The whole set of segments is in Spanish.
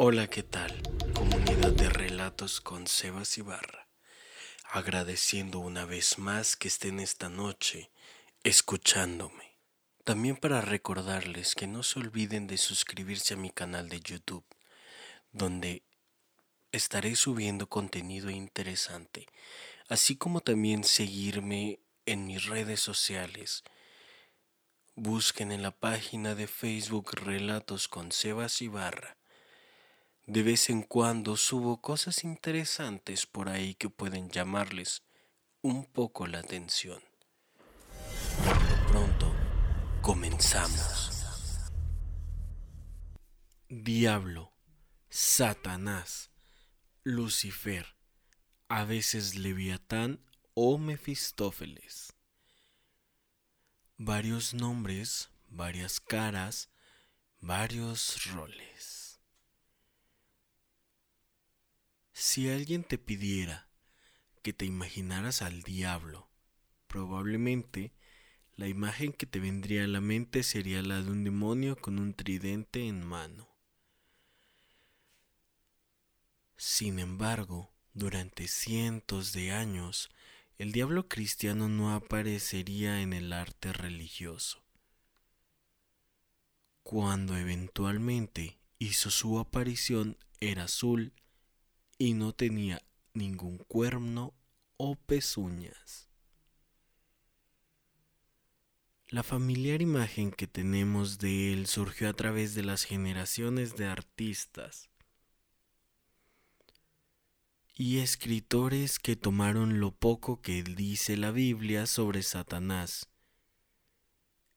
Hola, ¿qué tal? Comunidad de relatos con Sebas Ibarra. Agradeciendo una vez más que estén esta noche escuchándome. También para recordarles que no se olviden de suscribirse a mi canal de YouTube, donde estaré subiendo contenido interesante, así como también seguirme en mis redes sociales. Busquen en la página de Facebook Relatos con Sebas Ibarra de vez en cuando subo cosas interesantes por ahí que pueden llamarles un poco la atención. pronto, comenzamos. Diablo, Satanás, Lucifer, a veces Leviatán o Mefistófeles. Varios nombres, varias caras, varios roles. Si alguien te pidiera que te imaginaras al diablo, probablemente la imagen que te vendría a la mente sería la de un demonio con un tridente en mano. Sin embargo, durante cientos de años, el diablo cristiano no aparecería en el arte religioso. Cuando eventualmente hizo su aparición era azul y no tenía ningún cuerno o pezuñas. La familiar imagen que tenemos de él surgió a través de las generaciones de artistas y escritores que tomaron lo poco que dice la Biblia sobre Satanás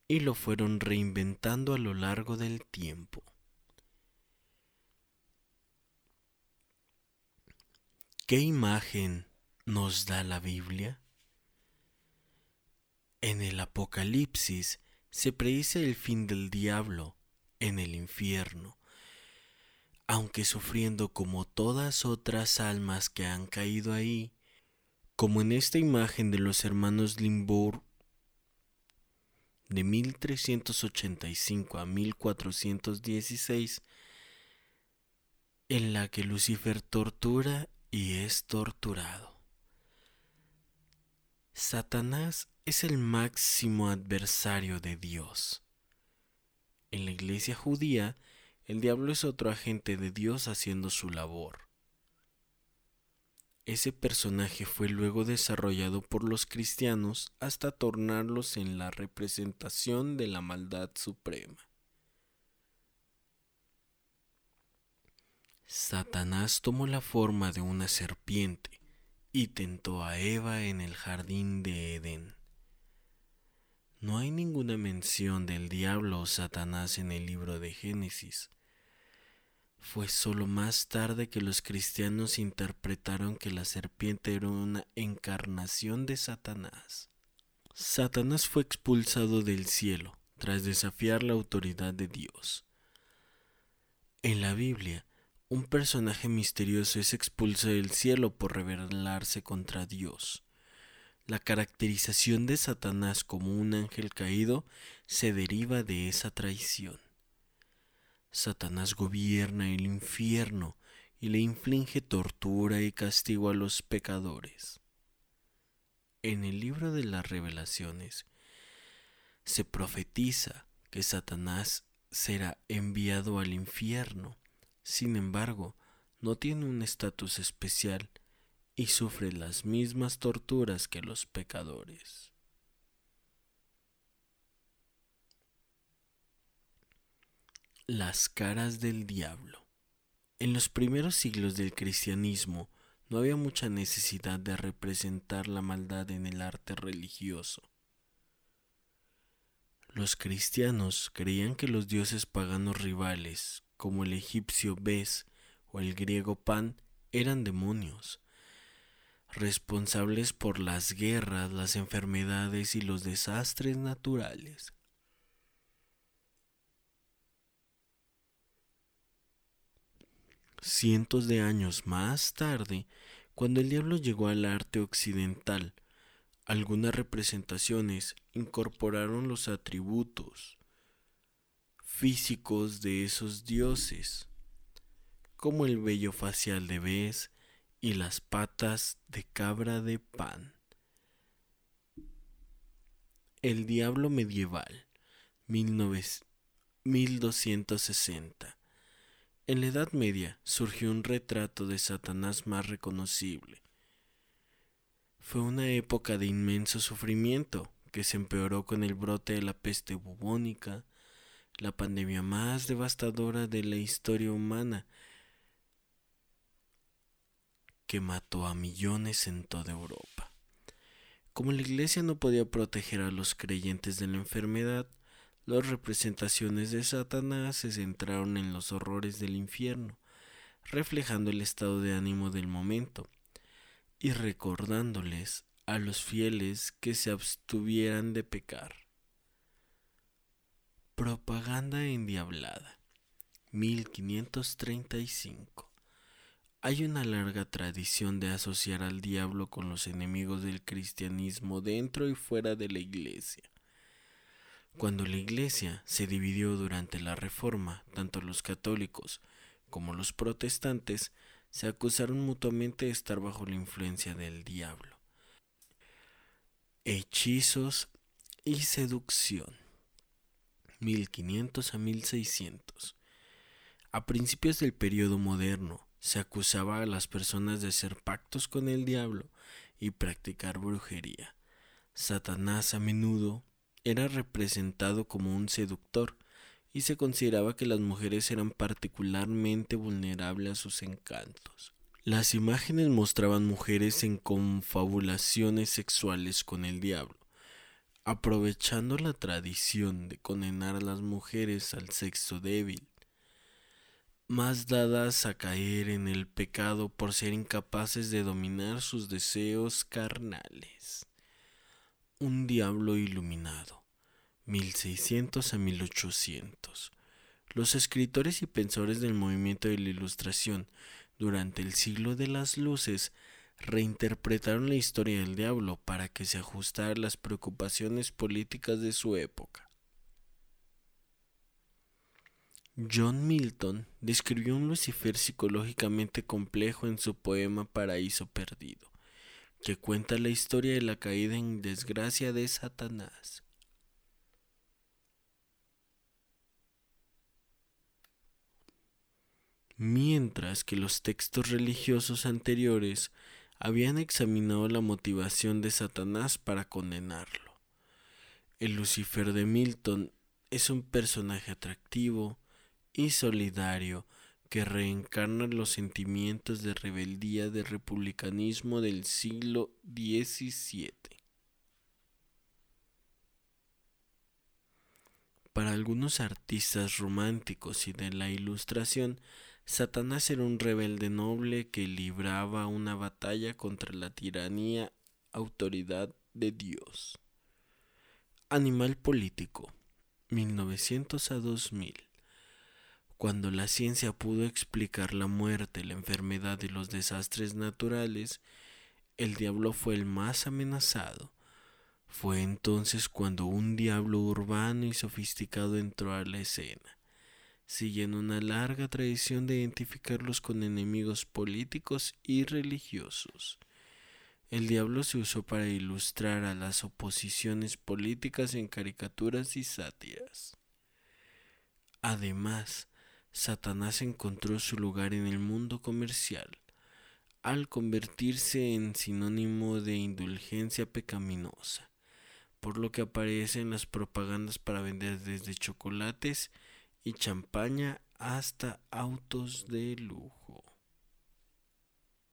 y lo fueron reinventando a lo largo del tiempo. ¿Qué imagen nos da la Biblia? En el Apocalipsis se predice el fin del diablo en el infierno, aunque sufriendo como todas otras almas que han caído ahí, como en esta imagen de los hermanos Limbourg de 1385 a 1416, en la que Lucifer tortura y es torturado. Satanás es el máximo adversario de Dios. En la iglesia judía, el diablo es otro agente de Dios haciendo su labor. Ese personaje fue luego desarrollado por los cristianos hasta tornarlos en la representación de la maldad suprema. Satanás tomó la forma de una serpiente y tentó a Eva en el jardín de Edén. No hay ninguna mención del diablo o Satanás en el libro de Génesis. Fue solo más tarde que los cristianos interpretaron que la serpiente era una encarnación de Satanás. Satanás fue expulsado del cielo tras desafiar la autoridad de Dios. En la Biblia, un personaje misterioso es expulso del cielo por rebelarse contra Dios. La caracterización de Satanás como un ángel caído se deriva de esa traición. Satanás gobierna el infierno y le inflige tortura y castigo a los pecadores. En el libro de las revelaciones se profetiza que Satanás será enviado al infierno sin embargo, no tiene un estatus especial y sufre las mismas torturas que los pecadores. Las caras del diablo. En los primeros siglos del cristianismo no había mucha necesidad de representar la maldad en el arte religioso. Los cristianos creían que los dioses paganos rivales, como el egipcio Bes o el griego Pan, eran demonios, responsables por las guerras, las enfermedades y los desastres naturales. Cientos de años más tarde, cuando el diablo llegó al arte occidental, algunas representaciones incorporaron los atributos, físicos de esos dioses, como el vello facial de Bes y las patas de cabra de pan. El Diablo Medieval, 1260. En la Edad Media surgió un retrato de Satanás más reconocible. Fue una época de inmenso sufrimiento que se empeoró con el brote de la peste bubónica, la pandemia más devastadora de la historia humana, que mató a millones en toda Europa. Como la iglesia no podía proteger a los creyentes de la enfermedad, las representaciones de Satanás se centraron en los horrores del infierno, reflejando el estado de ánimo del momento y recordándoles a los fieles que se abstuvieran de pecar. Propaganda endiablada 1535 Hay una larga tradición de asociar al diablo con los enemigos del cristianismo dentro y fuera de la iglesia. Cuando la iglesia se dividió durante la Reforma, tanto los católicos como los protestantes se acusaron mutuamente de estar bajo la influencia del diablo. Hechizos y seducción. 1500 a 1600. A principios del periodo moderno se acusaba a las personas de hacer pactos con el diablo y practicar brujería. Satanás a menudo era representado como un seductor y se consideraba que las mujeres eran particularmente vulnerables a sus encantos. Las imágenes mostraban mujeres en confabulaciones sexuales con el diablo, aprovechando la tradición de condenar a las mujeres al sexo débil, más dadas a caer en el pecado por ser incapaces de dominar sus deseos carnales un diablo iluminado, 1600 a 1800. Los escritores y pensores del movimiento de la Ilustración durante el siglo de las luces reinterpretaron la historia del diablo para que se ajustara a las preocupaciones políticas de su época. John Milton describió un Lucifer psicológicamente complejo en su poema Paraíso Perdido que cuenta la historia de la caída en desgracia de Satanás. Mientras que los textos religiosos anteriores habían examinado la motivación de Satanás para condenarlo. El Lucifer de Milton es un personaje atractivo y solidario que reencarna los sentimientos de rebeldía del republicanismo del siglo XVII. Para algunos artistas románticos y de la Ilustración, Satanás era un rebelde noble que libraba una batalla contra la tiranía autoridad de Dios. Animal político, 1900 a 2000. Cuando la ciencia pudo explicar la muerte, la enfermedad y los desastres naturales, el diablo fue el más amenazado. Fue entonces cuando un diablo urbano y sofisticado entró a la escena, siguiendo una larga tradición de identificarlos con enemigos políticos y religiosos. El diablo se usó para ilustrar a las oposiciones políticas en caricaturas y sátiras. Además, Satanás encontró su lugar en el mundo comercial al convertirse en sinónimo de indulgencia pecaminosa, por lo que aparece en las propagandas para vender desde chocolates y champaña hasta autos de lujo.